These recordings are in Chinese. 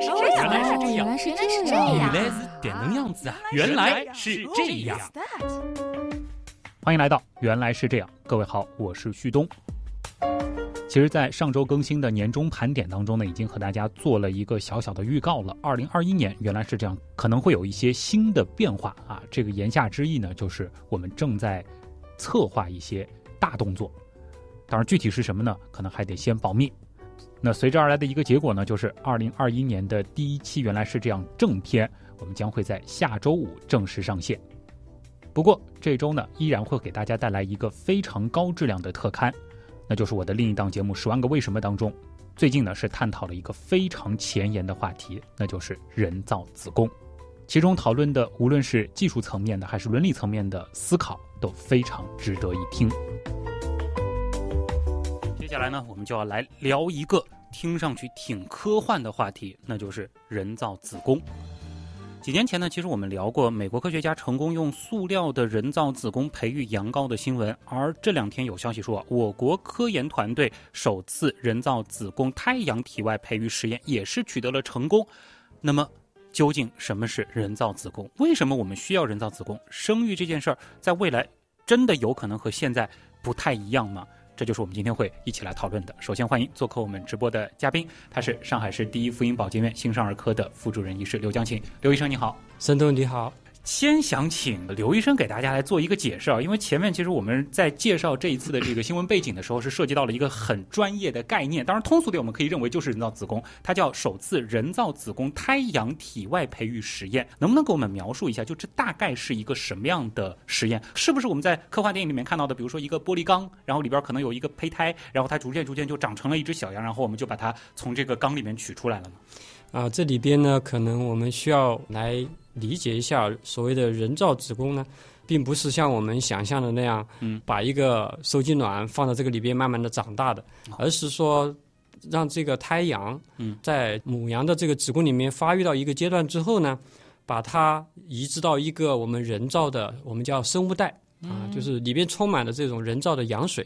来是这样，原来是这样，原来是这这样，原来是点能样子啊！原来是这样。欢迎来到《原来是这样》，各位好，我是旭东。其实，在上周更新的年终盘点当中呢，已经和大家做了一个小小的预告了。二零二一年原来是这样，可能会有一些新的变化啊。这个言下之意呢，就是我们正在策划一些大动作。当然，具体是什么呢？可能还得先保密。那随之而来的一个结果呢，就是二零二一年的第一期原来是这样正片，我们将会在下周五正式上线。不过这周呢，依然会给大家带来一个非常高质量的特刊，那就是我的另一档节目《十万个为什么》当中，最近呢是探讨了一个非常前沿的话题，那就是人造子宫。其中讨论的无论是技术层面的还是伦理层面的思考，都非常值得一听。接下来呢，我们就要来聊一个听上去挺科幻的话题，那就是人造子宫。几年前呢，其实我们聊过美国科学家成功用塑料的人造子宫培育羊羔的新闻，而这两天有消息说，我国科研团队首次人造子宫胎羊体外培育实验也是取得了成功。那么，究竟什么是人造子宫？为什么我们需要人造子宫？生育这件事儿，在未来真的有可能和现在不太一样吗？这就是我们今天会一起来讨论的。首先欢迎做客我们直播的嘉宾，他是上海市第一妇婴保健院新生儿科的副主任医师刘江琴。刘医生你好。孙东你好，先想请刘医生给大家来做一个解释啊，因为前面其实我们在介绍这一次的这个新闻背景的时候，是涉及到了一个很专业的概念。当然，通俗点我们可以认为就是人造子宫，它叫首次人造子宫胎羊体外培育实验。能不能给我们描述一下，就这大概是一个什么样的实验？是不是我们在科幻电影里面看到的，比如说一个玻璃缸，然后里边可能有一个胚胎，然后它逐渐逐渐就长成了一只小羊，然后我们就把它从这个缸里面取出来了呢？啊，这里边呢，可能我们需要来理解一下所谓的人造子宫呢，并不是像我们想象的那样，嗯，把一个受精卵放到这个里边慢慢的长大的，而是说让这个胎羊，嗯，在母羊的这个子宫里面发育到一个阶段之后呢，把它移植到一个我们人造的，我们叫生物袋啊，就是里边充满了这种人造的羊水，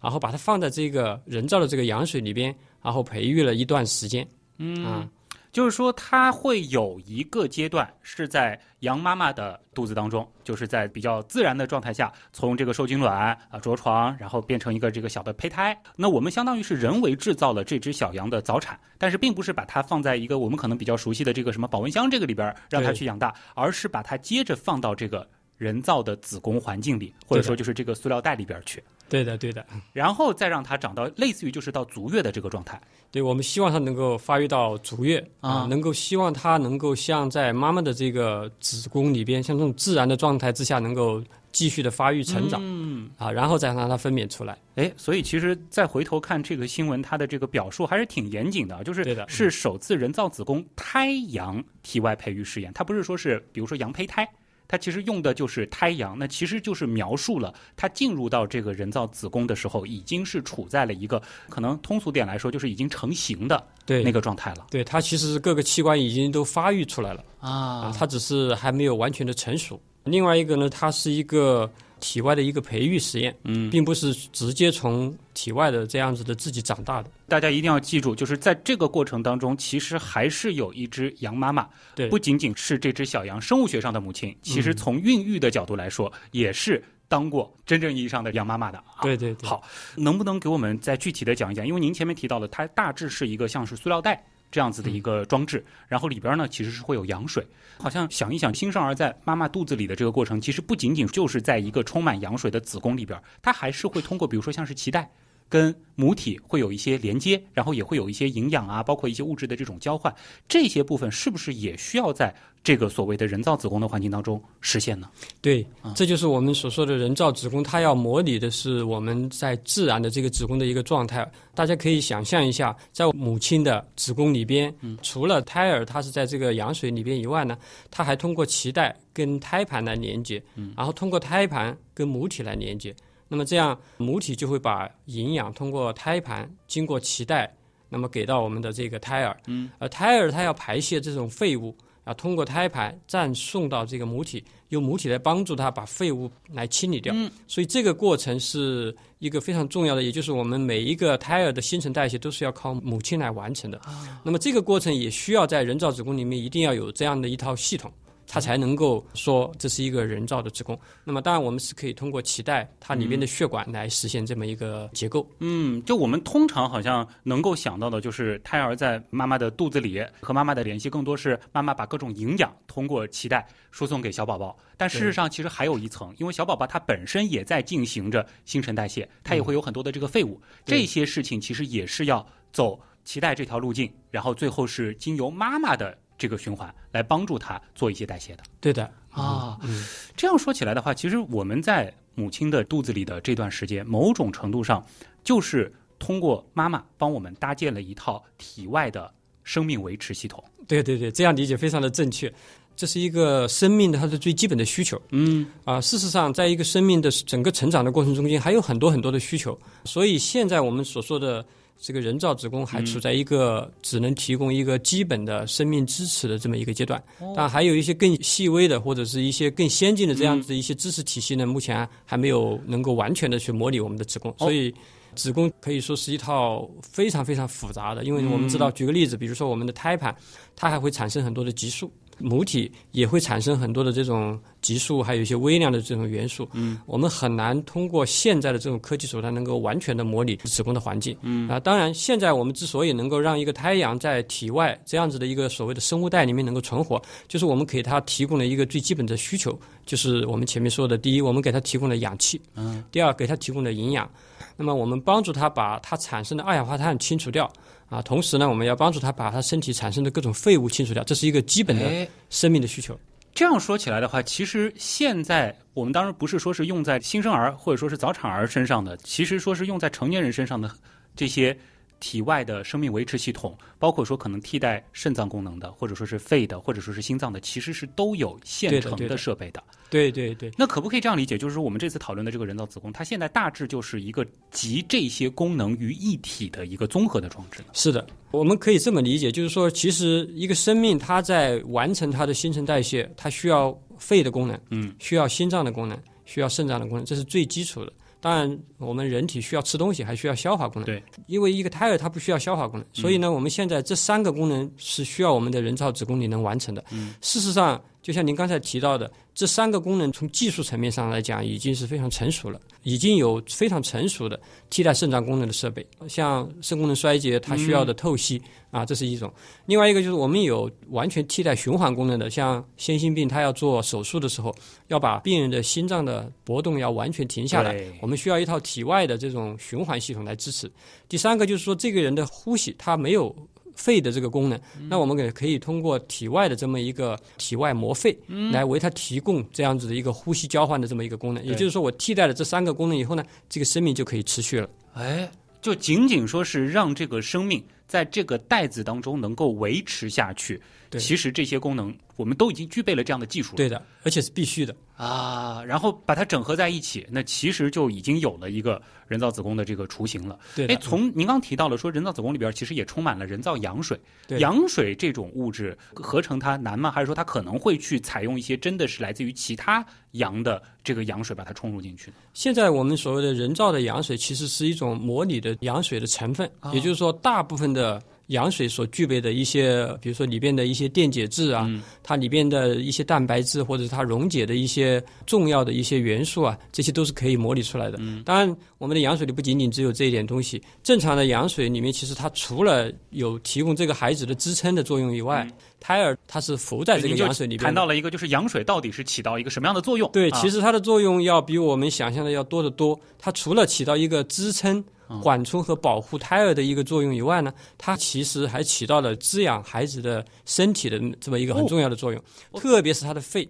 然后把它放在这个人造的这个羊水里边，然后培育了一段时间，嗯。啊。就是说，它会有一个阶段是在羊妈妈的肚子当中，就是在比较自然的状态下，从这个受精卵啊着床，然后变成一个这个小的胚胎。那我们相当于是人为制造了这只小羊的早产，但是并不是把它放在一个我们可能比较熟悉的这个什么保温箱这个里边让它去养大，而是把它接着放到这个人造的子宫环境里，或者说就是这个塑料袋里边去，对的，对的，然后再让它长到类似于就是到足月的这个状态。对我们希望它能够发育到足月啊能够希望它能够像在妈妈的这个子宫里边，像这种自然的状态之下，能够继续的发育成长、嗯。啊，然后再让它分娩出来。哎，所以其实再回头看这个新闻，它的这个表述还是挺严谨的啊，就是是首次人造子宫胎羊体外培育试验，它不是说是比如说羊胚胎。它其实用的就是胎羊，那其实就是描述了它进入到这个人造子宫的时候，已经是处在了一个可能通俗点来说，就是已经成型的对，那个状态了对它其实各个器官已经都发育出来了啊啊，它只是还没有完全的成熟。另外一个呢，它是一个体外的一个培育实验，嗯，并不是直接从体外的这样子的自己长大的。大家一定要记住，就是在这个过程当中，其实还是有一只羊妈妈，对不仅仅是这只小羊生物学上的母亲，其实从孕育的角度来说，也是当过真正意义上的羊妈妈的。啊对对对，好，能不能给我们再具体的讲一讲？因为您前面提到了，它大致是一个像是塑料袋这样子的一个装置，然后里边呢其实是会有羊水。好像想一想，新生儿在妈妈肚子里的这个过程，其实不仅仅就是在一个充满羊水的子宫里边，它还是会通过比如说像是脐带。跟母体会有一些连接，然后也会有一些营养啊，包括一些物质的这种交换，这些部分是不是也需要在这个所谓的人造子宫的环境当中实现呢？对啊，这就是我们所说的人造子宫，它要模拟的是我们在自然的这个子宫的一个状态。大家可以想象一下，在母亲的子宫里边，除了胎儿它是在这个羊水里边以外呢，它还通过脐带跟胎盘来连接，然后通过胎盘跟母体来连接。那么这样母体就会把营养通过胎盘经过脐带，那么给到我们的这个胎儿。嗯，而胎儿它要排泄这种废物。啊，通过胎盘再送到这个母体，由母体来帮助它把废物来清理掉。嗯所以这个过程是一个非常重要的，也就是我们每一个胎儿的新陈代谢都是要靠母亲来完成的。那么这个过程也需要在人造子宫里面一定要有这样的一套系统。它才能够说这是一个人造的子宫。那么当然，我们是可以通过脐带它里面的血管来实现这么一个结构。嗯，就我们通常好像能够想到的，就是胎儿在妈妈的肚子里和妈妈的联系，更多是妈妈把各种营养通过脐带输送给小宝宝。但事实上，其实还有一层，因为小宝宝他本身也在进行着新陈代谢，他也会有很多的这个废物，对这些事情其实也是要走脐带这条路径，然后最后是经由妈妈的这个循环来帮助他做一些代谢的。对的啊，嗯，这样说起来的话，其实我们在母亲的肚子里的这段时间，某种程度上就是通过妈妈帮我们搭建了一套体外的生命维持系统。对对对，这样理解非常的正确。这是一个生命的它的最基本的需求嗯啊。事实上，在一个生命的整个成长的过程中间，还有很多很多的需求。所以现在我们所说的这个人造子宫还处在一个只能提供一个基本的生命支持的这么一个阶段，但还有一些更细微的或者是一些更先进的这样子的一些知识体系呢，目前还没有能够完全的去模拟我们的子宫，所以。子宫可以说是一套非常非常复杂的，因为我们知道，举个例子，比如说我们的胎盘，它还会产生很多的激素，母体也会产生很多的这种激素，还有一些微量的这种元素。嗯，我们很难通过现在的这种科技手段能够完全的模拟子宫的环境。嗯啊，当然，现在我们之所以能够让一个胎阳在体外这样子的一个所谓的生物袋里面能够存活，就是我们给它提供了一个最基本的需求，就是我们前面说的，第一，我们给它提供了氧气；嗯，第二，给它提供了营养。那么我们帮助它把它产生的二氧化碳清除掉啊，同时呢，我们要帮助它把它身体产生的各种废物清除掉，这是一个基本的哎，生命的需求。这样说起来的话，其实现在我们当然不是说是用在新生儿或者说是早产儿身上的，其实说是用在成年人身上的这些体外的生命维持系统，包括说可能替代肾脏功能的，或者说是肺的，或者说是心脏的，其实是都有现成对的设备的。对对对，那可不可以这样理解？就是说，我们这次讨论的这个人造子宫，它现在大致就是一个集这些功能于一体的一个综合的装置呢？是的，我们可以这么理解，就是说，其实一个生命它在完成它的新陈代谢，它需要肺的功能，嗯，需要心脏的功能，需要肾脏的功能，这是最基础的。当然，我们人体需要吃东西，还需要消化功能。对，因为一个胎儿它不需要消化功能，所以呢，我们现在这三个功能是需要我们的人造子宫里能完成的。嗯，事实上，就像您刚才提到的，这三个功能从技术层面上来讲已经是非常成熟了，已经有非常成熟的替代肾脏功能的设备，像肾功能衰竭它需要的透析、啊，这是一种。另外一个就是我们有完全替代循环功能的，像先心病，它要做手术的时候，要把病人的心脏的搏动要完全停下来，我们需要一套体外的这种循环系统来支持。第三个就是说，这个人的呼吸他没有肺的这个功能，那我们也可以通过体外的这么一个体外膜肺，来为它提供这样子的一个呼吸交换的这么一个功能。也就是说，我替代了这三个功能以后呢，这个生命就可以持续了。哎，就仅仅说是让这个生命在这个袋子当中能够维持下去，对其实这些功能我们都已经具备了这样的技术了。对的，而且是必须的。啊，然后把它整合在一起，那其实就已经有了一个人造子宫的这个雏形了。对哎，从您刚提到了说，人造子宫里边其实也充满了人造羊水。对羊水这种物质合成它难吗？还是说它可能会去采用一些真的是来自于其他羊的这个羊水把它冲入进去呢？现在我们所谓的人造的羊水，其实是一种模拟的羊水的成分，也就是说，大部分的羊水所具备的一些，比如说里边的一些电解质啊，它里边的一些蛋白质或者是它溶解的一些重要的一些元素啊，这些都是可以模拟出来的。当然，我们的羊水里不仅仅只有这一点东西，正常的羊水里面其实它除了有提供这个孩子的支撑的作用以外，胎儿它是浮在这个羊水里边的。谈到了一个，就是羊水到底是起到一个什么样的作用？对，啊其实它的作用要比我们想象的要多得多。它除了起到一个支撑、缓冲和保护胎儿的一个作用以外呢，它其实还起到了滋养孩子的身体的这么一个很重要的作用，特别是它的肺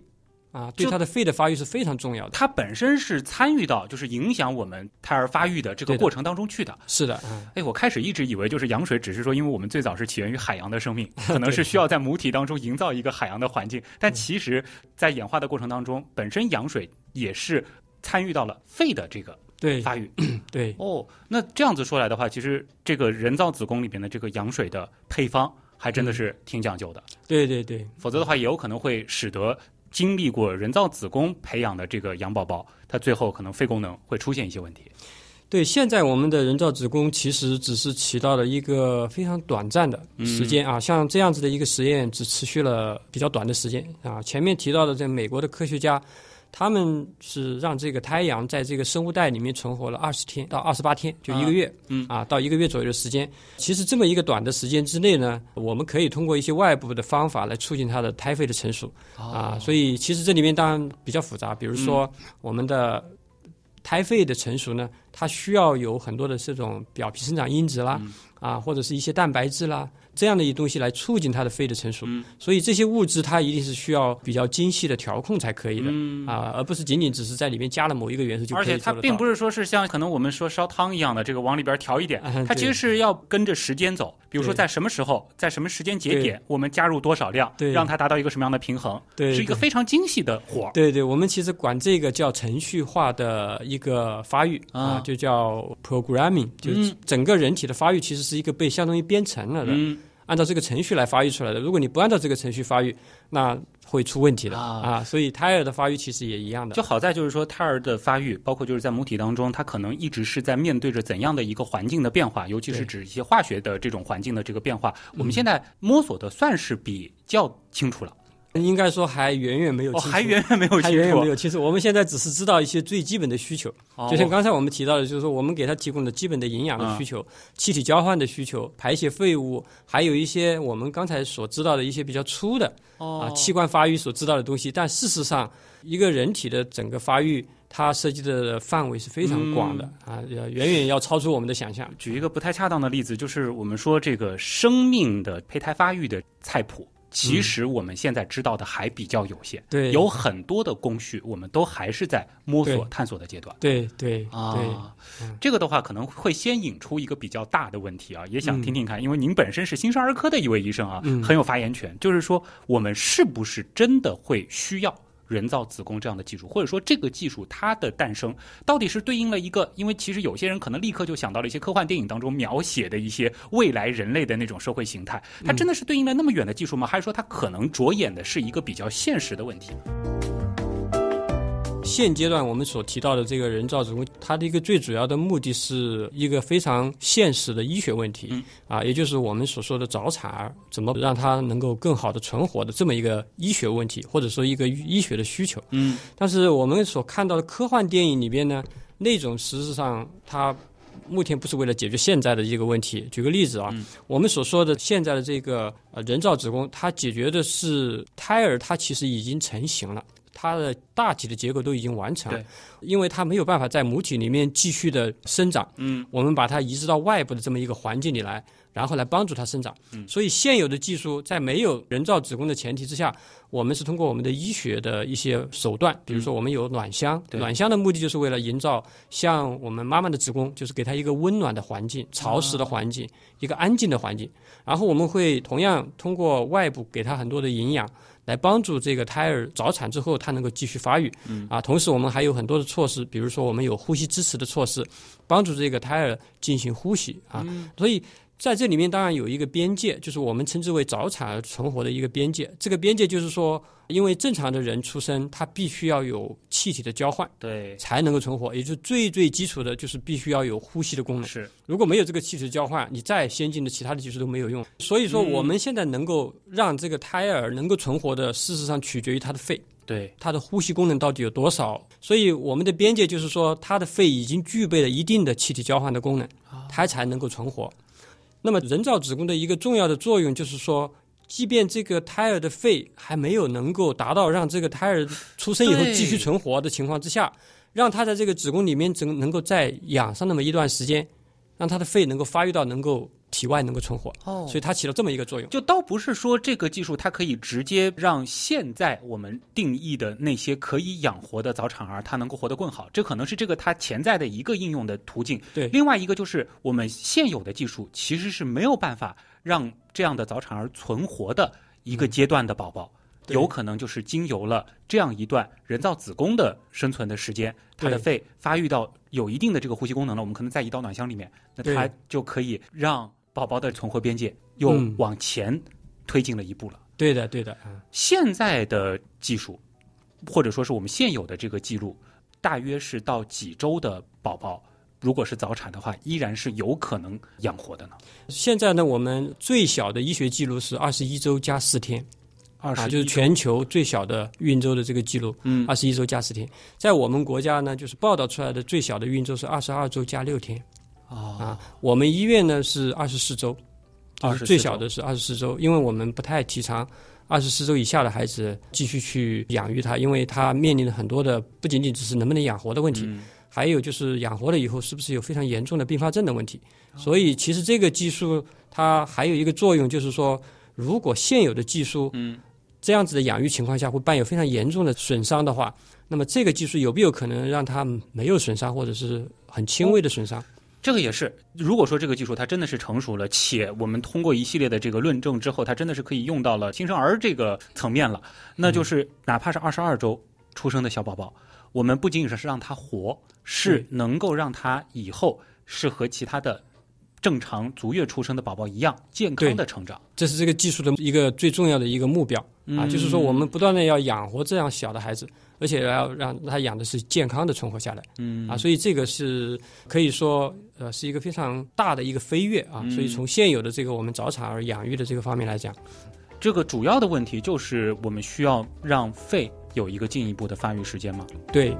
啊，对就它的肺的发育是非常重要的。它本身是参与到就是影响我们胎儿发育的这个过程当中去的。是的，嗯。哎，我开始一直以为就是羊水，只是说因为我们最早是起源于海洋的生命，可能是需要在母体当中营造一个海洋的环境，但其实，在演化的过程当中，本身羊水也是参与到了肺的这个对发育。对哦，那这样子说来的话，其实这个人造子宫里边的这个羊水的配方还真的是挺讲究的。对对对，否则的话，也有可能会使得经历过人造子宫培养的这个羊宝宝，它最后可能肺功能会出现一些问题。对，现在我们的人造子宫其实只是起到了一个非常短暂的时间啊，像这样子的一个实验只持续了比较短的时间啊。前面提到的在美国的科学家，他们是让这个胎羊在这个生物袋里面存活了二十天到二十八天，就一个月，嗯啊，到一个月左右的时间。其实这么一个短的时间之内呢，我们可以通过一些外部的方法来促进它的胎肺的成熟啊。所以其实这里面当然比较复杂，比如说我们的。胎肺的成熟呢，它需要有很多的这种表皮生长因子啦，啊，或者是一些蛋白质啦。这样的一东西来促进它的肺的成熟，所以这些物质它一定是需要比较精细的调控才可以的。啊，而不是仅仅只是在里面加了某一个元素就可以而且它并不是说是像可能我们说烧汤一样的这个往里边调一点，它其实是要跟着时间走。比如说在什么时候，在什么时间节点，我们加入多少量，让它达到一个什么样的平衡，是一个非常精细的活对对，我们其实管这个叫程序化的一个发育啊，就叫 programming，就是整个人体的发育其实是一个被相当于编程了的。按照这个程序来发育出来的，如果你不按照这个程序发育，那会出问题的啊！所以胎儿的发育其实也一样的。就好在就是说，胎儿的发育，包括就是在母体当中，它可能一直是在面对着怎样的一个环境的变化，尤其是指一些化学的这种环境的这个变化，我们现在摸索的算是比较清楚了。应该说还远远没有，还远远没有，还远远没有清楚。我们现在只是知道一些最基本的需求，就像刚才我们提到的，就是说我们给他提供的基本的营养的需求、气体交换的需求、排泄废物，还有一些我们刚才所知道的一些比较粗的啊器官发育所知道的东西。但事实上，一个人体的整个发育，它涉及的范围是非常广的啊，远远要超出我们的想象。举一个不太恰当的例子，就是我们说这个生命的胚胎发育的菜谱。其实我们现在知道的还比较有限，对，有很多的工序，我们都还是在摸索探索的阶段。对对啊，这个的话可能会先引出一个比较大的问题啊，也想听听看，因为您本身是新生儿科的一位医生啊，很有发言权，就是说我们是不是真的会需要？人造子宫这样的技术，或者说这个技术它的诞生，到底是对应了一个？因为其实有些人可能立刻就想到了一些科幻电影当中描写的一些未来人类的那种社会形态，它真的是对应了那么远的技术吗？还是说它可能着眼的是一个比较现实的问题？现阶段我们所提到的这个人造子宫，它的一个最主要的目的是一个非常现实的医学问题，啊，也就是我们所说的早产儿怎么让它能够更好的存活的这么一个医学问题，或者说一个医学的需求。嗯，但是我们所看到的科幻电影里边呢，那种实质上它目前不是为了解决现在的一个问题。举个例子啊，我们所说的现在的这个呃人造子宫，它解决的是胎儿它其实已经成型了。它的大体的结构都已经完成了，因为它没有办法在母体里面继续的生长。嗯，我们把它移植到外部的这么一个环境里来，然后来帮助它生长。嗯，所以现有的技术在没有人造子宫的前提之下，我们是通过我们的医学的一些手段，比如说我们有暖箱，暖箱的目的就是为了营造像我们妈妈的子宫，就是给它一个温暖的环境、潮湿的环境、一个安静的环境。然后我们会同样通过外部给它很多的营养。来帮助这个胎儿早产之后，它能够继续发育。啊，同时我们还有很多的措施，比如说我们有呼吸支持的措施，帮助这个胎儿进行呼吸啊。所以在这里面当然有一个边界，就是我们称之为早产儿存活的一个边界。这个边界就是说。因为正常的人出生，他必须要有气体的交换，对，才能够存活。也就是最最基础的，就是必须要有呼吸的功能。是，如果没有这个气体交换，你再先进的其他的技术都没有用。所以说，我们现在能够让这个胎儿能够存活的，事实上取决于他的肺，对，他的呼吸功能到底有多少。所以我们的边界就是说，他的肺已经具备了一定的气体交换的功能，他才能够存活。那么，人造子宫的一个重要的作用就是说。即便这个胎儿的肺还没有能够达到让这个胎儿出生以后继续存活的情况之下，让他在这个子宫里面能能够再养上那么一段时间，让他的肺能够发育到能够体外能够存活。哦，所以它起了这么一个作用。就倒不是说这个技术它可以直接让现在我们定义的那些可以养活的早产儿，它能够活得更好。这可能是这个它潜在的一个应用的途径。对，另外一个就是我们现有的技术其实是没有办法让。这样的早产儿存活的一个阶段的宝宝，有可能就是经由了这样一段人造子宫的生存的时间，它的肺发育到有一定的这个呼吸功能了，我们可能在胰岛暖箱里面，那它就可以让宝宝的存活边界又嗯往前推进了一步了。对的，对的，嗯现在的技术，或者说是我们现有的这个记录，大约是到几周的宝宝，如果是早产的话，依然是有可能养活的呢？现在呢，我们最小的医学记录是二十一周加四天啊，二十就是全球最小的孕周的这个记录，嗯二十一周加四天。在我们国家呢，就是报道出来的最小的孕周是二十二周加六天啊啊。我们医院呢是二十四周，就24是最小的是二十四周，因为我们不太提倡二十四周以下的孩子继续去养育他，因为他面临了很多的不仅仅只是能不能养活的问题，嗯还有就是养活了以后是不是有非常严重的并发症的问题。哦所以其实这个技术它还有一个作用，就是说，如果现有的技术嗯这样子的养育情况下会伴有非常严重的损伤的话，那么这个技术有没有可能让它没有损伤，或者是很轻微的损伤？这个也是，如果说这个技术它真的是成熟了，且我们通过一系列的这个论证之后，它真的是可以用到了新生儿这个层面了，那就是哪怕是二十二周出生的小宝宝，我们不仅仅是让他活，是能够让他以后是和其他的正常足月出生的宝宝一样健康的成长。这是这个技术的一个最重要的一个目标啊，就是说我们不断的要养活这样小的孩子，而且要让他养的是健康的存活下来。嗯啊，所以这个是可以说呃是一个非常大的一个飞跃啊。所以从现有的这个我们早产儿养育的这个方面来讲，这个主要的问题就是我们需要让肺有一个进一步的发育时间吗？对。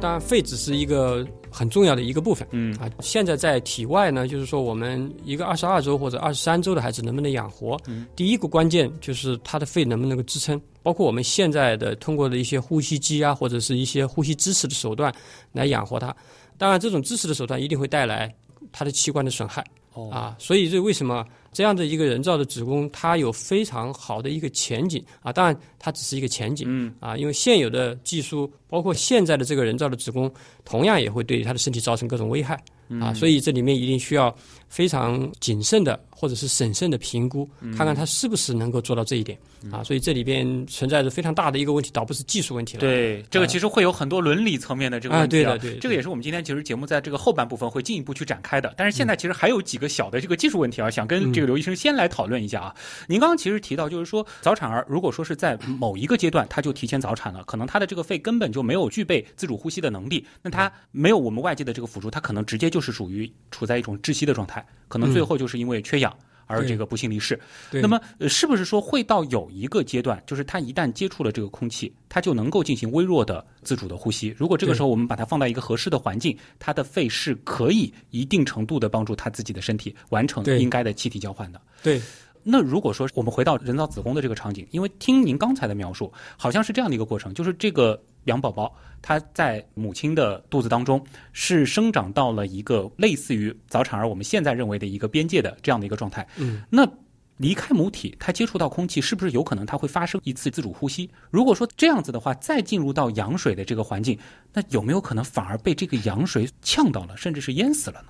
当然，肺只是一个很重要的一个部分。嗯啊，现在在体外呢，就是说我们一个二十二周或者二十三周的孩子能不能养活？嗯第一个关键就是他的肺能不能够支撑，包括我们现在的通过的一些呼吸机啊，或者是一些呼吸支持的手段来养活他。当然，这种支持的手段一定会带来他的器官的损害。哦啊，所以这为什么这样的一个人造的子宫，它有非常好的一个前景啊？当然，它只是一个前景，嗯啊，因为现有的技术，包括现在的这个人造的子宫，同样也会对他的身体造成各种危害嗯啊，所以这里面一定需要非常谨慎的或者是审慎的评估，嗯看看他是不是能够做到这一点啊。所以这里边存在着非常大的一个问题，倒不是技术问题了。对，这个其实会有很多伦理层面的这个问题啊对的对的这个也是我们今天其实节目在这个后半部分会进一步去展开的。但是现在其实还有几个小的这个技术问题啊，想跟这个刘医生先来讨论一下啊。您刚刚其实提到，就是说早产儿如果说是在某一个阶段他就提前早产了，可能他的这个肺根本就没有具备自主呼吸的能力，那他没有我们外界的这个辅助，他可能直接就是属于处在一种窒息的状态，可能最后就是因为缺氧。而这个不幸离世，对那么呃是不是说会到有一个阶段，就是他一旦接触了这个空气，他就能够进行微弱的自主的呼吸？如果这个时候我们把它放到一个合适的环境，他的肺是可以一定程度的帮助他自己的身体完成应该的气体交换的。对那如果说我们回到人造子宫的这个场景，因为听您刚才的描述，好像是这样的一个过程，就是这个羊宝宝它在母亲的肚子当中是生长到了一个类似于早产儿我们现在认为的一个边界的这样的一个状态。嗯，那离开母体，它接触到空气，是不是有可能它会发生一次自主呼吸？如果说这样子的话，再进入到羊水的这个环境，那有没有可能反而被这个羊水呛到了，甚至是淹死了呢？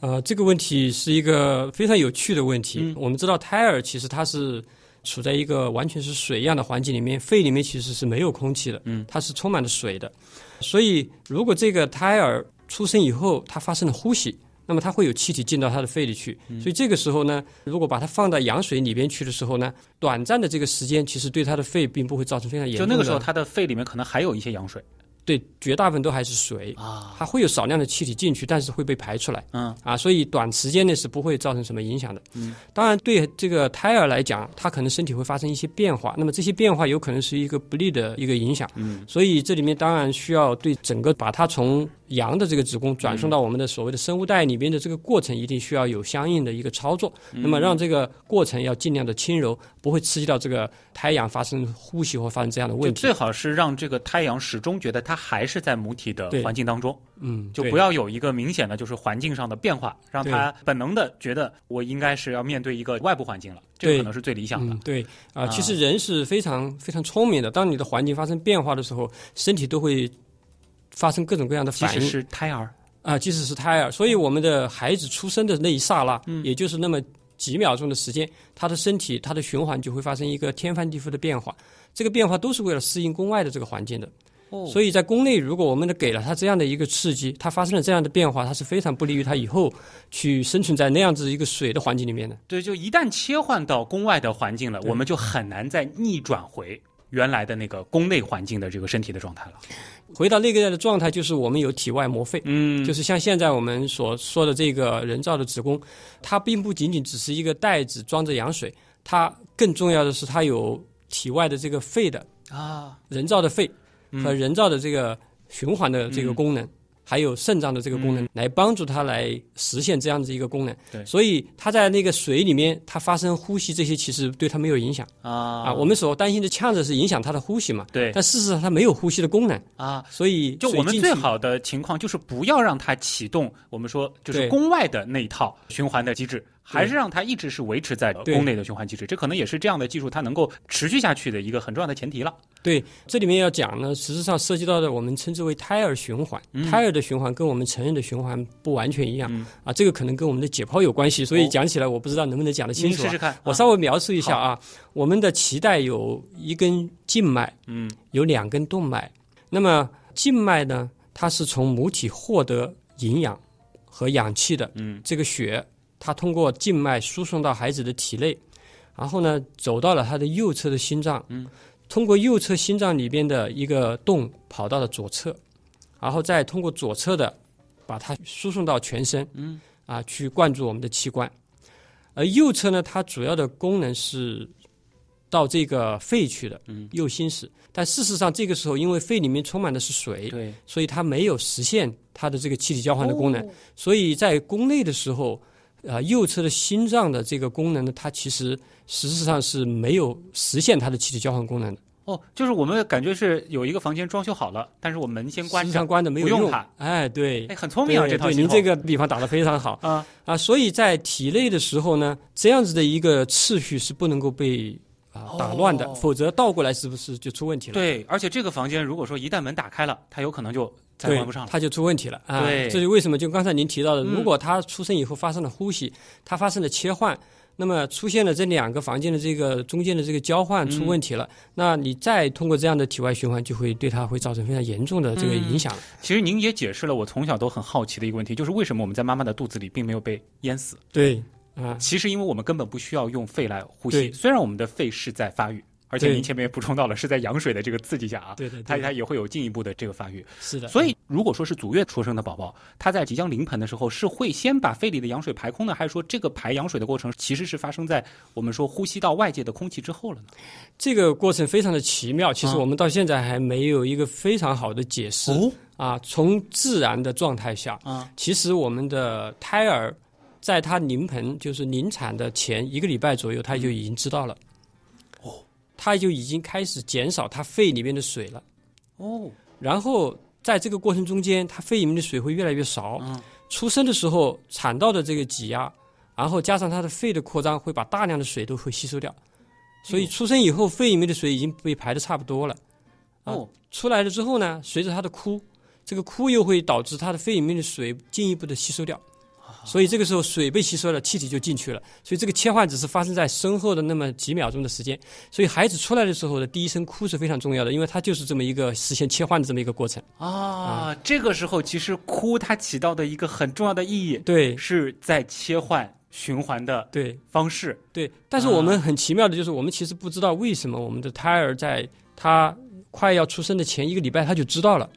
呃，这个问题是一个非常有趣的问题。嗯我们知道胎儿其实它是处在一个完全是水一样的环境里面，肺里面其实是没有空气的，嗯，它是充满了水的。所以，如果这个胎儿出生以后，它发生了呼吸，那么它会有气体进到它的肺里去。嗯所以这个时候呢，如果把它放到羊水里边去的时候呢，短暂的这个时间其实对它的肺并不会造成非常严重的。就那个时候，它的肺里面可能还有一些羊水对绝大部分都还是水，啊，它会有少量的气体进去，但是会被排出来。嗯啊，所以短时间内是不会造成什么影响的。嗯，当然对这个胎儿来讲，他可能身体会发生一些变化，那么这些变化有可能是一个不利的一个影响。嗯，所以这里面当然需要对整个把它从羊的这个子宫转送到我们的所谓的生物袋里边的这个过程，一定需要有相应的一个操作。那么让这个过程要尽量的轻柔，不会刺激到这个胎羊发生呼吸或发生这样的问题最。好是让这个胎羊始终觉得它还是在母体的环境当中，嗯，就不要有一个明显的就是环境上的变化，让它本能的觉得我应该是要面对一个外部环境了，这个可能是最理想的嗯。，对啊、啊其实人是非常非常聪明的。当你的环境发生变化的时候，身体都会发生各种各样的反应即使是胎儿，啊、即使是胎儿。所以我们的孩子出生的那一刹那，也就是那么几秒钟的时间，他的身体、他的循环就会发生一个天翻地覆的变化。这个变化都是为了适应宫外的这个环境的。哦所以在宫内，如果我们的给了他这样的一个刺激，他发生了这样的变化，他是非常不利于他以后去生存在那样子一个水的环境里面的。对，就一旦切换到宫外的环境了，我们就很难再逆转回原来的那个宫内环境的这个身体的状态了。回到那个的状态，就是我们有体外膜肺。嗯就是像现在我们所说的这个人造的子宫，它并不仅仅只是一个袋子装着羊水，它更重要的是它有体外的这个肺的啊，人造的肺嗯和人造的这个循环的这个功能，还有肾脏的这个功能，来帮助它来实现这样子一个功能。所以它在那个水里面，它发生呼吸这些其实对它没有影响。啊。啊。我们所担心的呛着是影响它的呼吸嘛，对。但事实上它没有呼吸的功能，啊，所以就我们最好的情况就是不要让它启动，我们说就是宫外的那一套循环的机制，还是让它一直是维持在宫内的循环机制。这可能也是这样的技术它能够持续下去的一个很重要的前提了。对，这里面要讲呢，实际上涉及到的我们称之为胎儿循环。胎儿的循环跟我们成人的循环不完全一样、嗯啊，这个可能跟我们的解剖有关系，所以哦讲起来我不知道能不能讲得清楚、啊。您试试看，我啊稍微描述一下啊，我们的脐带有一根静脉，嗯有两根动脉。那么静脉呢，它是从母体获得营养和氧气的，嗯这个血，它通过静脉输送到孩子的体内，然后呢，走到了他的右侧的心脏，嗯，通过右侧心脏里边的一个洞跑到了左侧，然后再通过左侧的把它输送到全身，嗯，啊，去灌注我们的器官。而右侧呢，它主要的功能是到这个肺去的，嗯，右心室。但事实上，这个时候因为肺里面充满的是水，对，所以它没有实现它的这个气体交换的功能。哦所以在宫内的时候，呃，右侧的心脏的这个功能呢，它其实实质上是没有实现它的气体交换功能的，哦，就是我们感觉是有一个房间装修好了，但是我门先关上实际上，关的没有用不用它。哎，对哎，，很聪明啊，对这套您这个比方打得非常好啊，啊。所以在体内的时候呢，这样子的一个次序是不能够被啊打乱的，哦否则倒过来是不是就出问题了？对，而且这个房间如果说一旦门打开了，它有可能就再对，关不上了。它就出问题了啊！对这就为什么就刚才您提到的，嗯如果他出生以后发生了呼吸，他发生了切换，那么出现了这两个房间的这个中间的这个交换出问题了，那你再通过这样的体外循环，就会对他会造成非常严重的这个影响了。其实您也解释了我从小都很好奇的一个问题，就是为什么我们在妈妈的肚子里并没有被淹死？对啊，其实因为我们根本不需要用肺来呼吸，虽然我们的肺是在发育，而且您前面也补充到了是在羊水的这个刺激下啊，对对对，它它也会有进一步的这个发育。是的。所以如果说是足月出生的宝宝，他在即将临盆的时候，是会先把肺里的羊水排空呢，还是说这个排羊水的过程其实是发生在我们说呼吸到外界的空气之后了呢？这个过程非常的奇妙，其实啊我们到现在还没有一个非常好的解释、啊。从自然的状态下，啊，其实我们的胎儿在他临盆，就是临产的前一个礼拜左右，他就已经知道了。哦，他就已经开始减少它肺里面的水了。哦，然后在这个过程中间，它肺里面的水会越来越少。嗯出生的时候产道的这个挤压，然后加上它的肺的扩张，会把大量的水都会吸收掉。所以出生以后，肺里面的水已经被排的差不多了。啊哦，出来了之后呢，随着它的哭，这个哭又会导致它的肺里面的水进一步的吸收掉，所以这个时候水被吸收了，气体就进去了。所以这个切换只是发生在身后的那么几秒钟的时间。所以孩子出来的时候的第一声哭是非常重要的，因为它就是这么一个实现切换的这么一个过程。啊，这个时候其实哭它起到的一个很重要的意义，对是在切换循环的对方式。对，但是我们很奇妙的就是，我们其实不知道为什么我们的胎儿在他快要出生的前一个礼拜他就知道了，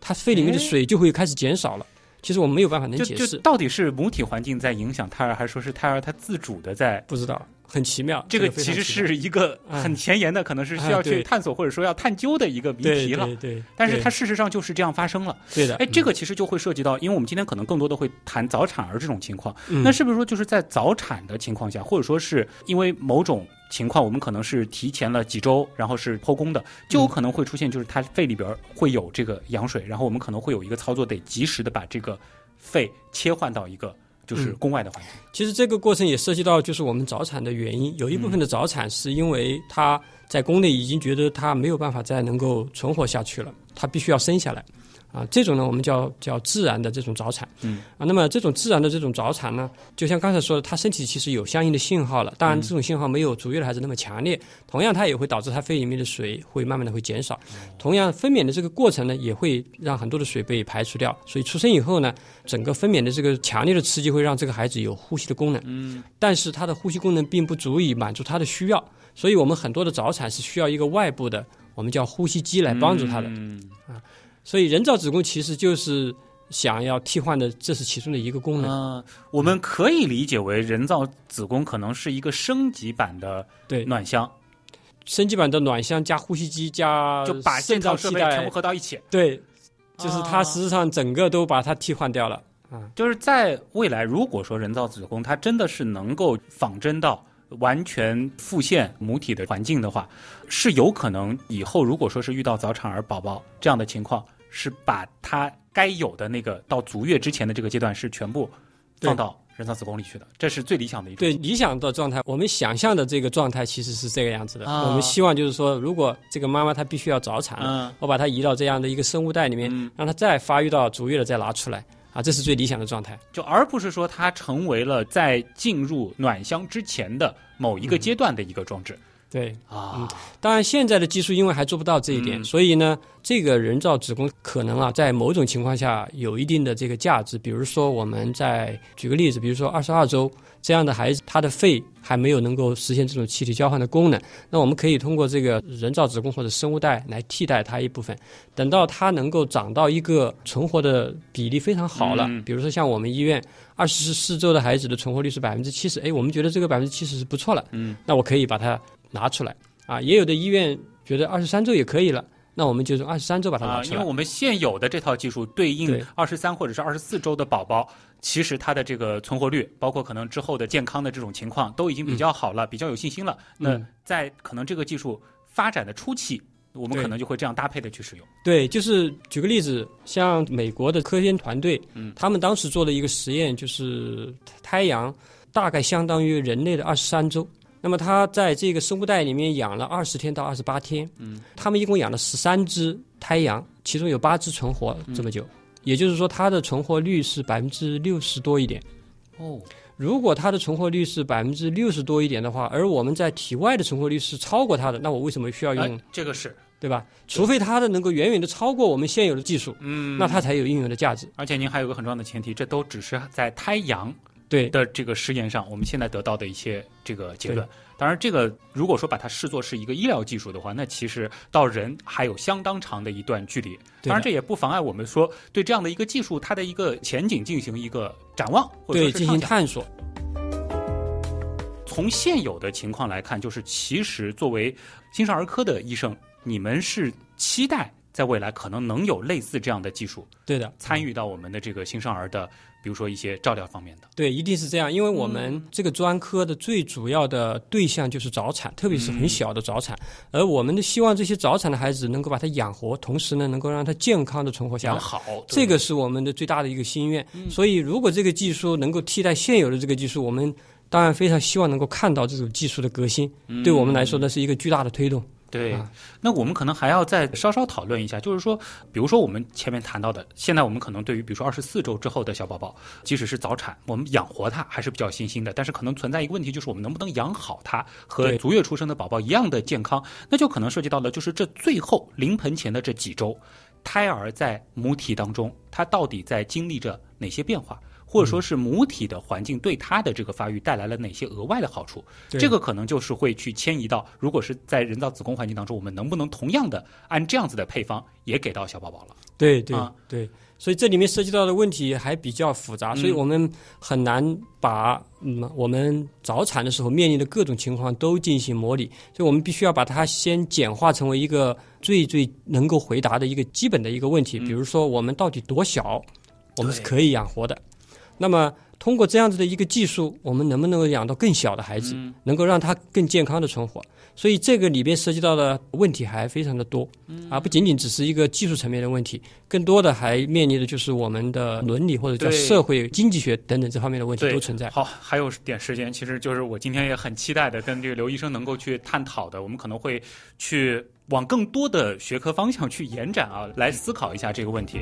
他肺里面的水就会开始减少了。其实我们没有办法能解释，到底是母体环境在影响胎儿，还是说是胎儿它自主的在？不知道，很奇妙。这个其实是一个很前沿的，可能是需要去探索或者说要探究的一个谜题了。对但是它事实上就是这样发生了。对的，哎，这个其实就会涉及到，因为我们今天可能更多的会谈早产儿这种情况。嗯那是不是说就是在早产的情况下，或者说是因为某种情况，我们可能是提前了几周，然后是剖宫的，就有可能会出现就是它肺里边儿会有这个羊水，然后我们可能会有一个操作得及时的把这个肺切换到一个就是嗯宫外的环境。其实这个过程也涉及到就是我们早产的原因，有一部分的早产是因为他在宫内已经觉得他没有办法再能够存活下去了，他必须要生下来。啊，这种呢我们叫叫自然的这种早产。嗯啊，那么这种自然的这种早产呢，就像刚才说的，他身体其实有相应的信号了，当然这种信号没有足月的孩子那么强烈，同样它也会导致他肺里面的水会慢慢的会减少，同样分娩的这个过程呢，也会让很多的水被排除掉，所以出生以后呢，整个分娩的这个强烈的刺激会让这个孩子有呼吸的功能，嗯但是他的呼吸功能并不足以满足他的需要，所以我们很多的早产是需要一个外部的，我们叫呼吸机来帮助他的。嗯所以人造子宫其实就是想要替换的，这是其中的一个功能。呃，我们可以理解为人造子宫可能是一个升级版的对，暖箱，升级版的暖箱加呼吸机加就把这肾套脏替代设备全部，合到一起。对，就是啊它实际上整个都把它替换掉了。啊，就是在未来，如果说人造子宫它真的是能够仿真到完全复现母体的环境的话，是有可能以后如果说是遇到早产儿宝宝这样的情况，是把它该有的那个到足月之前的这个阶段是全部放到人造子宫里去的，这是最理想的一种。对理想的状态，我们想象的这个状态其实是这个样子的。啊我们希望就是说，如果这个妈妈她必须要早产，嗯我把它移到这样的一个生物袋里面，嗯，让它再发育到足月了再拿出来。啊，这是最理想的状态。就而不是说它成为了在进入暖箱之前的某一个阶段的一个装置、对，啊。当然现在的技术因为还做不到这一点，嗯所以呢，这个人造子宫可能啊，在某种情况下有一定的这个价值。比如说，我们在举个例子，比如说二十二周这样的孩子，他的肺还没有能够实现这种气体交换的功能，那我们可以通过这个人造子宫或者生物袋来替代它一部分。等到它能够长到一个存活的比例非常好了，嗯比如说像我们医院二十四周的孩子的存活率是百分之七十，哎，我们觉得这个百分之七十是不错了，嗯，那我可以把它拿出来啊。也有的医院觉得二十三周也可以了，那我们就从二十三周把它拿啊，出来。因为我们现有的这套技术对应对二十三或者是二十四周的宝宝，其实它的这个存活率，包括可能之后的健康的这种情况，都已经比较好了，比较有信心了。那嗯在可能这个技术发展的初期，我们可能就会这样搭配的去使用。对，就是举个例子，像美国的科研团队，嗯他们当时做了一个实验，就是胎阳大概相当于人类的二十三周。那么它在这个生物袋里面养了二十天到二十八天，嗯，他们一共养了十三只胎羊，其中有八只存活这么久，也就是说它的存活率是百分之六十多一点。哦，如果它的存活率是百分之六十多一点的话，而我们在体外的存活率是超过它的，那我为什么需要用？哎，这个是，对吧？除非它的能够远远的超过我们现有的技术，嗯那它才有应用的价值。而且您还有个很重要的前提，这都只是在胎阳对的这个实验上，我们现在得到的一些这个结论。当然，这个如果说把它视作是一个医疗技术的话，那其实到人还有相当长的一段距离。当然，这也不妨碍我们说对这样的一个技术它的一个前景进行一个展望，或者进。行探索。从现有的情况来看，就是其实作为新生儿科的医生，你们是期待在未来可能能有类似这样的技术对的，参与到我们的这个新生儿的，比如说一些照料方面的。对，一定是这样，因为我嗯们这个专科的最主要的对象就是早产，特别是嗯很小的早产，而我们的希望这些早产的孩子能够把他养活，同时呢，能够让他健康的存活下来。好，这个是我们的最大的一个心愿。嗯所以，如果这个技术能够替代现有的这个技术，我们当然非常希望能够看到这种技术的革新。嗯对我们来说，呢是一个巨大的推动。对啊，那我们可能还要再稍稍讨论一下，就是说，比如说我们前面谈到的，现在我们可能对于比如说二十四周之后的小宝宝，即使是早产，我们养活它还是比较有信心的，但是可能存在一个问题，就是我们能不能养好它，和足月出生的宝宝一样的健康，那就可能涉及到了，就是这最后临盆前的这几周，胎儿在母体当中，它到底在经历着哪些变化？或者说是母体的环境对它的这个发育带来了哪些额外的好处？对这个可能就是会去迁移到，如果是在人造子宫环境当中，我们能不能同样的按这样子的配方也给到小宝宝了？对对、啊对，所以这里面涉及到的问题还比较复杂，所以嗯我们很难把嗯我们早产的时候面临的各种情况都进行模拟，所以我们必须要把它先简化成为一个最最能够回答的一个基本的一个问题，嗯比如说我们到底多小，我们是可以养活的。那么通过这样子的一个技术，我们能不能够养到更小的孩子，嗯能够让他更健康的存活？所以这个里边涉及到的问题还非常的多，嗯而不仅仅只是一个技术层面的问题，更多的还面临的就是我们的伦理或者叫社会经济学等等这方面的问题都存在。好，还有点时间，其实就是我今天也很期待的，跟这个刘医生能够去探讨的，我们可能会去往更多的学科方向去延展啊，来思考一下这个问题。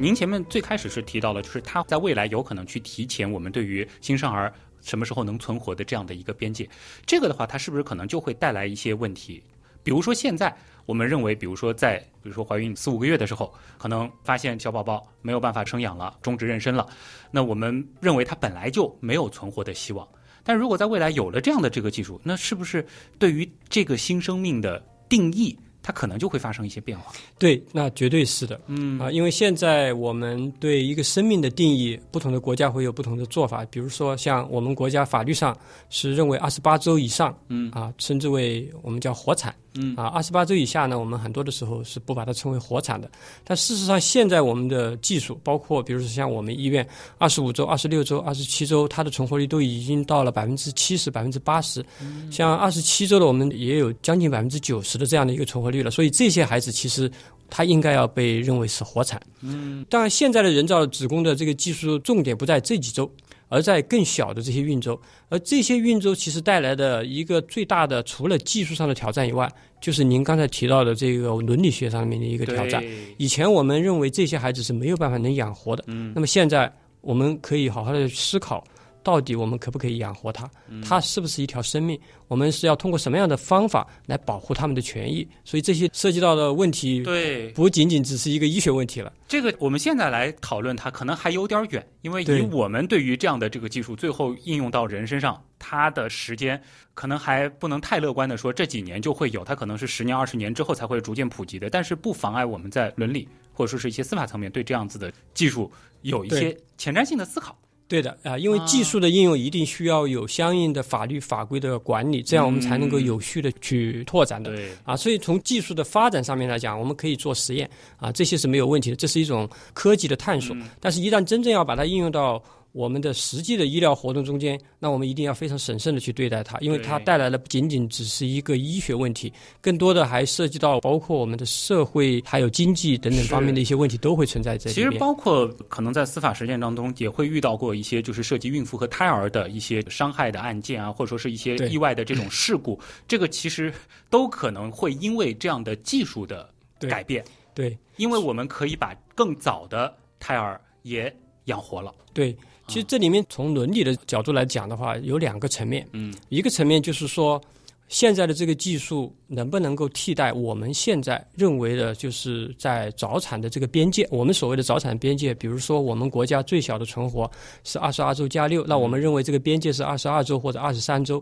您前面最开始是提到了，就是它在未来有可能去提前我们对于新生儿什么时候能存活的这样的一个边界。这个的话，它是不是可能就会带来一些问题？比如说现在我们认为，比如说在比如说怀孕四五个月的时候，可能发现小宝宝没有办法生养了，终止妊娠了，那我们认为它本来就没有存活的希望。但如果在未来有了这样的这个技术，那是不是对于这个新生命的定义？它可能就会发生一些变化。对，那绝对是的。嗯啊，因为现在我们对一个生命的定义，不同的国家会有不同的做法。比如说，像我们国家法律上是认为二十八周以上，嗯啊，称之为我们叫活产。嗯啊，二十八周以下呢，我们很多的时候是不把它称为活产的。但事实上，现在我们的技术，包括比如说像我们医院，二十五周、二十六周、二十七周，它的存活率都已经到了百分之七十、百分之八十。像二十七周的，我们也有将近百分之九十的这样的一个存活率了。所以这些孩子其实他应该要被认为是活产。嗯，当然现在的人造子宫的这个技术重点不在这几周。而在更小的这些孕周，而这些孕周其实带来的一个最大的，除了技术上的挑战以外，就是您刚才提到的这个伦理学上面的一个挑战。以前我们认为这些孩子是没有办法能养活的，那么现在我们可以好好的思考。到底我们可不可以养活它？它是不是一条生命？我们是要通过什么样的方法来保护他们的权益？所以这些涉及到的问题，对，不仅仅只是一个医学问题了。这个我们现在来讨论它，可能还有点远，因为以我们对于这样的这个技术最后应用到人身上，它的时间可能还不能太乐观的说这几年就会有，它可能是十年、二十年之后才会逐渐普及的。但是不妨碍我们在伦理或者说是一些司法层面对这样子的技术有一些前瞻性的思考。对的啊，因为技术的应用一定需要有相应的法律法规的管理，这样我们才能够有序的去拓展的。对啊，所以从技术的发展上面来讲，我们可以做实验啊，这些是没有问题的，这是一种科技的探索。但是，一旦真正要把它应用到我们的实际的医疗活动中间，那我们一定要非常审慎的去对待它，因为它带来的不仅仅只是一个医学问题，更多的还涉及到包括我们的社会还有经济等等方面的一些问题都会存在这里其实包括可能在司法实践当中也会遇到过一些就是涉及孕妇和胎儿的一些伤害的案件啊，或者说是一些意外的这种事故，这个其实都可能会因为这样的技术的改变，对，因为我们可以把更早的胎儿也养活了，对。其实这里面从伦理的角度来讲的话，有两个层面。嗯，一个层面就是说，现在的这个技术能不能够替代我们现在认为的，就是在早产的这个边界。我们所谓的早产边界，比如说我们国家最小的存活是二十二周加六，那我们认为这个边界是二十二周或者二十三周。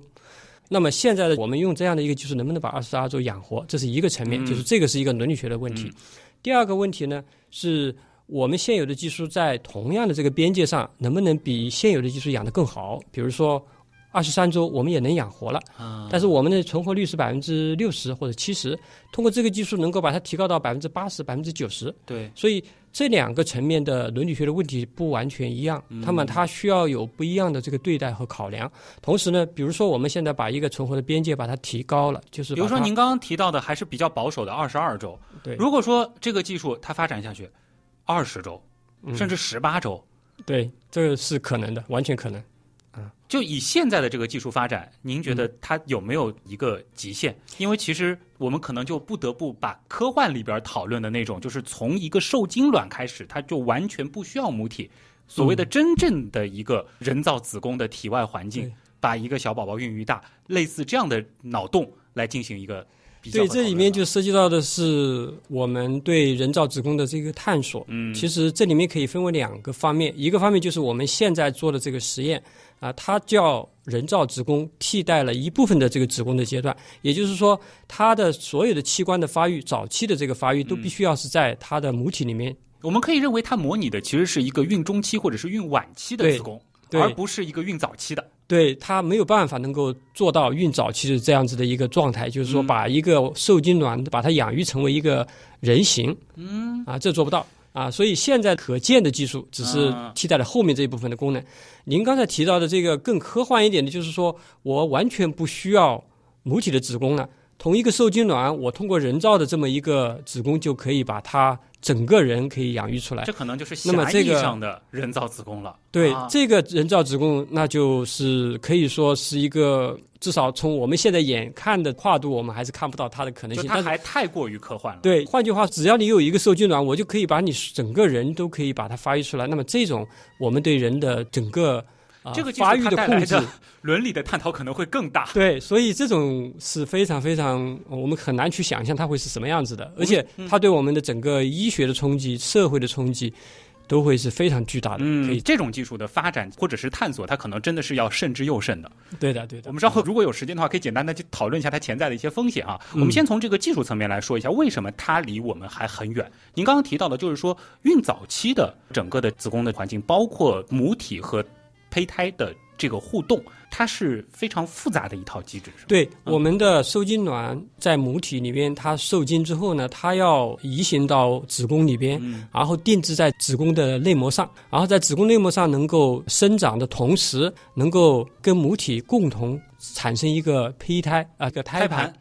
那么现在的我们用这样的一个技术，能不能把二十二周养活？这是一个层面，就是这个是一个伦理学的问题。第二个问题呢是。我们现有的技术在同样的这个边界上，能不能比现有的技术养得更好？比如说，二十三周我们也能养活了，但是我们的存活率是百分之六十或者七十，通过这个技术能够把它提高到百分之八十、百分之九十。对，所以这两个层面的伦理学的问题不完全一样，那么它需要有不一样的这个对待和考量。同时呢，比如说我们现在把一个存活的边界把它提高了，就是比如说您刚刚提到的还是比较保守的二十二周。对，如果说这个技术它发展下去。二十周，甚至十八周，对，这个是可能的，完全可能。啊，就以现在的这个技术发展，您觉得它有没有一个极限？因为其实我们可能就不得不把科幻里边讨论的那种，就是从一个受精卵开始，它就完全不需要母体，所谓的真正的一个人造子宫的体外环境，把一个小宝宝孕育大，类似这样的脑洞来进行一个。对，这里面就涉及到的是我们对人造子宫的这个探索。嗯，其实这里面可以分为两个方面，一个方面就是我们现在做的这个实验啊，它叫人造子宫替代了一部分的这个子宫的阶段，也就是说，它的所有的器官的发育，早期的这个发育都必须要是在它的母体里面。我们可以认为它模拟的其实是一个孕中期或者是孕晚期的子宫，而不是一个孕早期的。对它没有办法能够做到孕早期的这样子的一个状态，就是说把一个受精卵把它养育成为一个人形，嗯，啊，这做不到。啊，所以现在可见的技术只是替代了后面这一部分的功能。您刚才提到的这个更科幻一点的，就是说我完全不需要母体的子宫了，同一个受精卵，我通过人造的这么一个子宫就可以把它整个人可以养育出来。这可能就是狭义上的人造子宫了。对、啊这个人造子宫，那就是可以说是一个至少从我们现在眼看的跨度，我们还是看不到它的可能性。就它还太过于科幻了。对，换句话，只要你有一个受精卵，我就可以把你整个人都可以把它发育出来。那么这种我们对人的整个啊、这个技术发育它带控制来的，伦理的探讨可能会更大。对，所以这种是非常非常，我们很难去想象它会是什么样子的，而且嗯它对我们的整个医学的冲击、社会的冲击，都会是非常巨大的。可嗯，以，这种技术的发展或者是探索，它可能真的是要慎之又慎的。对的，对的。我们稍后如果有时间的话，可以简单的去讨论一下它潜在的一些风险啊。我们先从这个技术层面来说一下，为什么它离我们还很远？您刚刚提到的，就是说孕早期的整个的子宫的环境，包括母体和胚胎的这个互动，它是非常复杂的一套机制？对，我们的受精卵在母体里边，它受精之后呢，它要移行到子宫里边，然后定制在子宫的内膜上，然后在子宫内膜上能够生长的同时，能够跟母体共同产生一个胚胎啊，一个胎盘。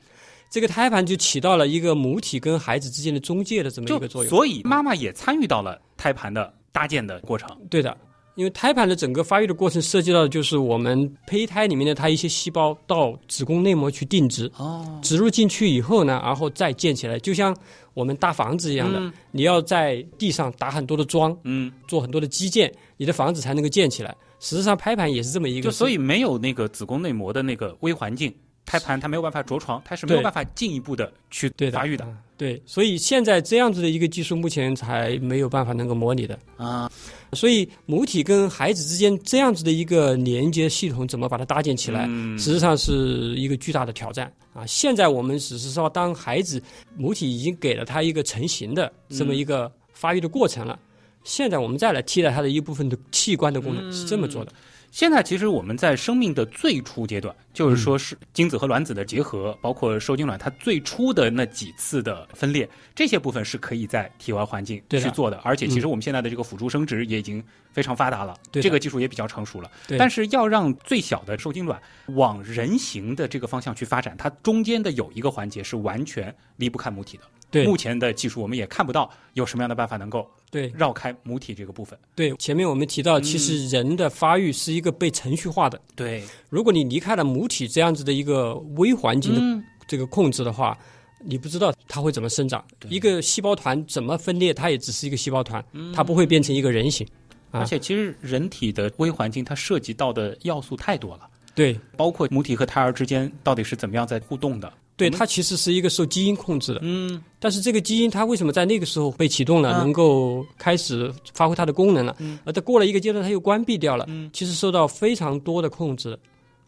这个胎盘就起到了一个母体跟孩子之间的中介的这么一个作用。所以妈妈也参与到了胎盘的搭建的过程。对的，因为胎盘的整个发育的过程涉及到的就是我们胚胎里面的它一些细胞到子宫内膜去定植，哦，植入进去以后呢，然后再建起来，就像我们搭房子一样的，嗯。你要在地上打很多的桩，嗯，做很多的基建，你的房子才能够建起来。实际上，胎盘也是这么一个，就所以没有那个子宫内膜的那个微环境，胎盘它没有办法着床，它是没有办法进一步的去对的。发育的。啊对，所以现在这样子的一个技术，目前才没有办法能够模拟的。啊。所以母体跟孩子之间这样子的一个连接系统，怎么把它搭建起来，嗯实际上是一个巨大的挑战啊！现在我们只是说，当孩子母体已经给了他一个成型的这么一个发育的过程了，现在我们再来替代它的一部分的器官的功能，是这么做的。现在其实我们在生命的最初阶段，就是说是精子和卵子的结合，包括受精卵它最初的那几次的分裂，这些部分是可以在体外环境去做的。而且其实我们现在的这个辅助生殖也已经非常发达了，对这个技术也比较成熟了。对但是要让最小的受精卵往人形的这个方向去发展，它中间的有一个环节是完全离不开母体的。对目前的技术我们也看不到有什么样的办法能够对绕开母体这个部分。对，前面我们提到，其实人的发育是一个被程序化的。对，如果你离开了母体这样子的一个微环境的嗯，这个控制的话，你不知道它会怎么生长。一个细胞团怎么分裂，它也只是一个细胞团，它不会变成一个人形。啊而且其实人体的微环境它涉及到的要素太多了。对包括母体和胎儿之间到底是怎么样在互动的。对，它其实是一个受基因控制的。嗯，但是这个基因它为什么在那个时候被启动了，啊能够开始发挥它的功能了？嗯而它过了一个阶段，它又关闭掉了。嗯其实受到非常多的控制。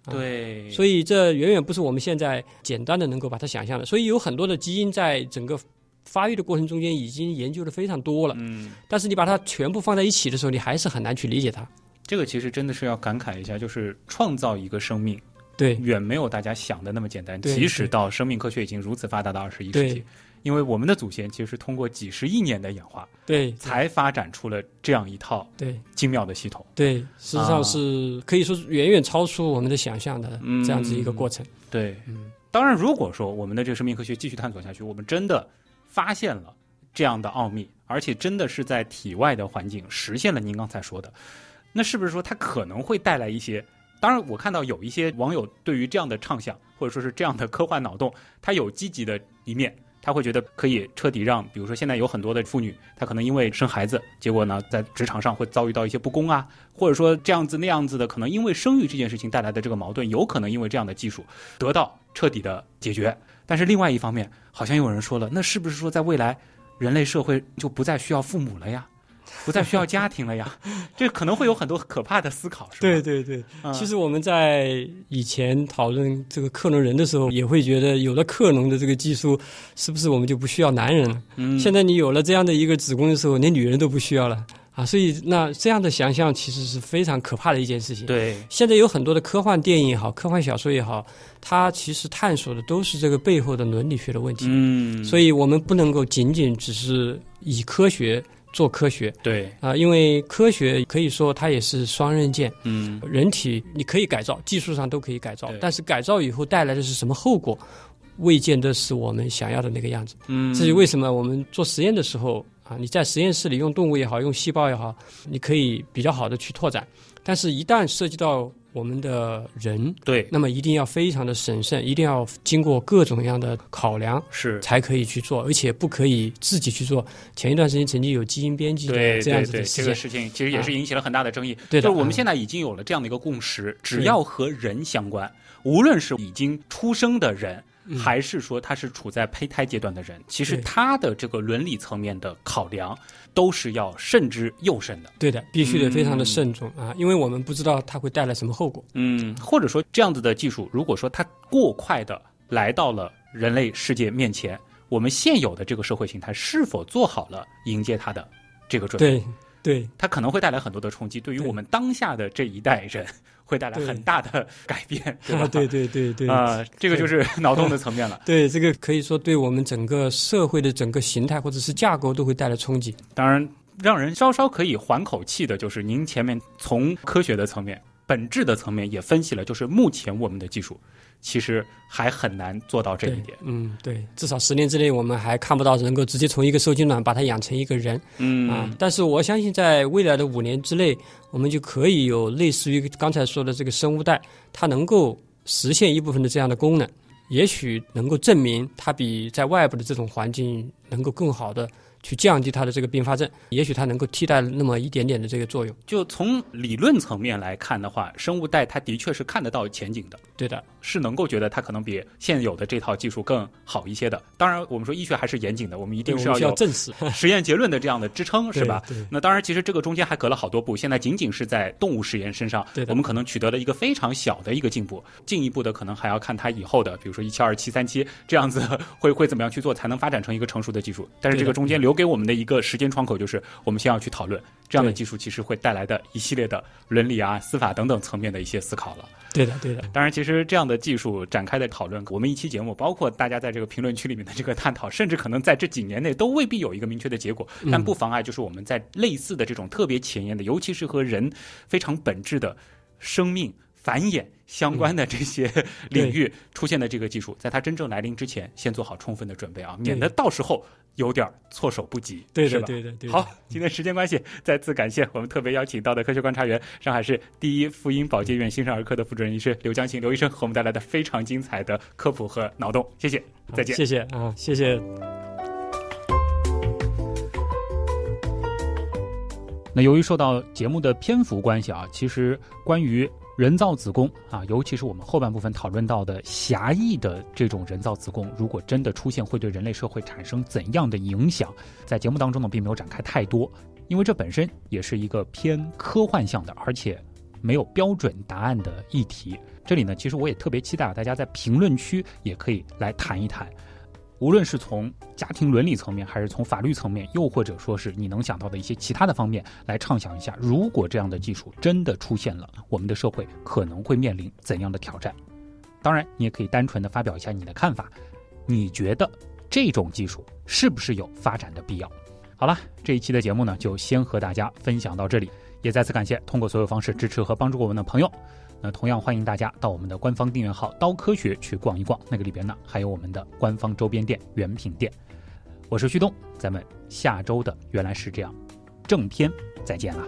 啊对，所以这远远不是我们现在简单的能够把它想象的。所以有很多的基因在整个发育的过程中间已经研究的非常多了，嗯，但是你把它全部放在一起的时候，你还是很难去理解它。这个其实真的是要感慨一下，就是创造一个生命对远没有大家想的那么简单。即使到生命科学已经如此发达的二十一世纪，因为我们的祖先其实是通过几十亿年的演化，对才发展出了这样一套对精妙的系统。对，实际上是可以说是远远超出我们的想象的嗯这样子一个过程。对，嗯当然，如果说我们的这个生命科学继续探索下去，我们真的发现了这样的奥秘，而且真的是在体外的环境实现了您刚才说的，那是不是说它可能会带来一些？当然，我看到有一些网友对于这样的畅想，或者说是这样的科幻脑洞，他有积极的一面，他会觉得可以彻底让，比如说现在有很多的妇女，她可能因为生孩子，结果呢在职场上会遭遇到一些不公啊，或者说这样子那样子的，可能因为生育这件事情带来的这个矛盾，有可能因为这样的技术得到彻底的解决。但是另外一方面，好像有人说了，那是不是说在未来，人类社会就不再需要父母了呀？不再需要家庭了呀？这可能会有很多可怕的思考，是吧？对对对，嗯其实我们在以前讨论这个克隆人的时候，也会觉得有了克隆的这个技术，是不是我们就不需要男人了？嗯，现在你有了这样的一个子宫的时候，连女人都不需要了啊！所以那这样的想象其实是非常可怕的一件事情。对，现在有很多的科幻电影也好，科幻小说也好，它其实探索的都是这个背后的伦理学的问题。嗯，所以我们不能够仅仅只是以科学做科学对，啊、因为科学可以说它也是双刃剑。嗯，人体你可以改造，技术上都可以改造，但是改造以后带来的是什么后果，未见得是我们想要的那个样子。嗯，至于为什么我们做实验的时候啊，你在实验室里用动物也好，用细胞也好，你可以比较好的去拓展。但是，一旦涉及到我们的人，对，那么一定要非常的审慎，一定要经过各种各样的考量，是才可以去做，而且不可以自己去做。前一段时间曾经有基因编辑的对这样子的这个事情其实也是引起了很大的争议。对的就是我们嗯现在已经有了这样的一个共识，只要和人相关，无论是已经出生的人。还是说他是处在胚胎阶段的人，其实他的这个伦理层面的考量都是要慎之又慎的。对的，必须得非常的嗯慎重、啊，因为我们不知道它会带来什么后果。嗯，或者说这样子的技术，如果说它过快的来到了人类世界面前，我们现有的这个社会形态是否做好了迎接它的这个准备？对对它可能会带来很多的冲击，对于我们当下的这一代人会带来很大的 改变，对吧？啊，对对对对啊、这个就是 脑洞的层面了。对，这个可以说对我们整个社会的整个形态或者是架构都会带来冲击。当然，让人稍稍可以缓口气的，就是您前面从科学的层面、本质的层面也分析了，就是目前我们的技术其实还很难做到这一点。，嗯，对，至少十年之内我们还看不到能够直接从一个受精卵把它养成一个人嗯啊。但是我相信，在未来的五年之内，我们就可以有类似于刚才说的这个生物带，它能够实现一部分的这样的功能，也许能够证明它比在外部的这种环境能够更好的去降低它的这个并发症，也许它能够替代那么一点点的这个作用。就从理论层面来看的话，生物带它的确是看得到前景的，对的，是能够觉得它可能比现有的这套技术更好一些的。当然，我们说医学还是严谨的，我们一定是要有证实，实验结论的这样的支撑，是吧？那当然，其实这个中间还隔了好多步，现在仅仅是在动物实验身上对，我们可能取得了一个非常小的一个进步。进一步的，可能还要看它以后的，比如说一七二、七三七这样子会会怎么样去做，才能发展成一个成熟的技术。但是这个中间留给我们的一个时间窗口，就是我们先要去讨论这样的技术其实会带来的一系列的伦理啊、司法等等层面的一些思考了。对的，对的，当然，其实这样的技术展开的讨论，我们一期节目，包括大家在这个评论区里面的这个探讨，甚至可能在这几年内都未必有一个明确的结果。嗯。但不妨碍，就是我们在类似的这种特别前沿的，尤其是和人非常本质的生命繁衍相关的这些领域出现的这个技术，在它真正来临之前，先做好充分的准备啊，免得到时候有点措手不及，对的？对的，对的。好，今天时间关系，再次感谢我们特别邀请到的科学观察员、上海市第一妇婴保健院新生儿科的副主任医师刘江琴刘医生，和我们带来的非常精彩的科普和脑洞，谢谢，再见。谢谢啊，谢谢。那由于受到节目的篇幅关系啊，其实关于人造子宫啊，尤其是我们后半部分讨论到的狭义的这种人造子宫，如果真的出现，会对人类社会产生怎样的影响，在节目当中呢，并没有展开太多，因为这本身也是一个偏科幻向的，而且没有标准答案的议题。这里呢，其实我也特别期待啊，大家在评论区也可以来谈一谈。无论是从家庭伦理层面，还是从法律层面，又或者说是你能想到的一些其他的方面，来畅想一下，如果这样的技术真的出现了，我们的社会可能会面临怎样的挑战？当然，你也可以单纯的发表一下你的看法，你觉得这种技术是不是有发展的必要？好了，这一期的节目呢，就先和大家分享到这里，也再次感谢通过所有方式支持和帮助我们的朋友。那同样欢迎大家到我们的官方订阅号“刀科学”去逛一逛，那个里边呢还有我们的官方周边店原品店。我是旭东，咱们下周的原来是这样正片再见啦。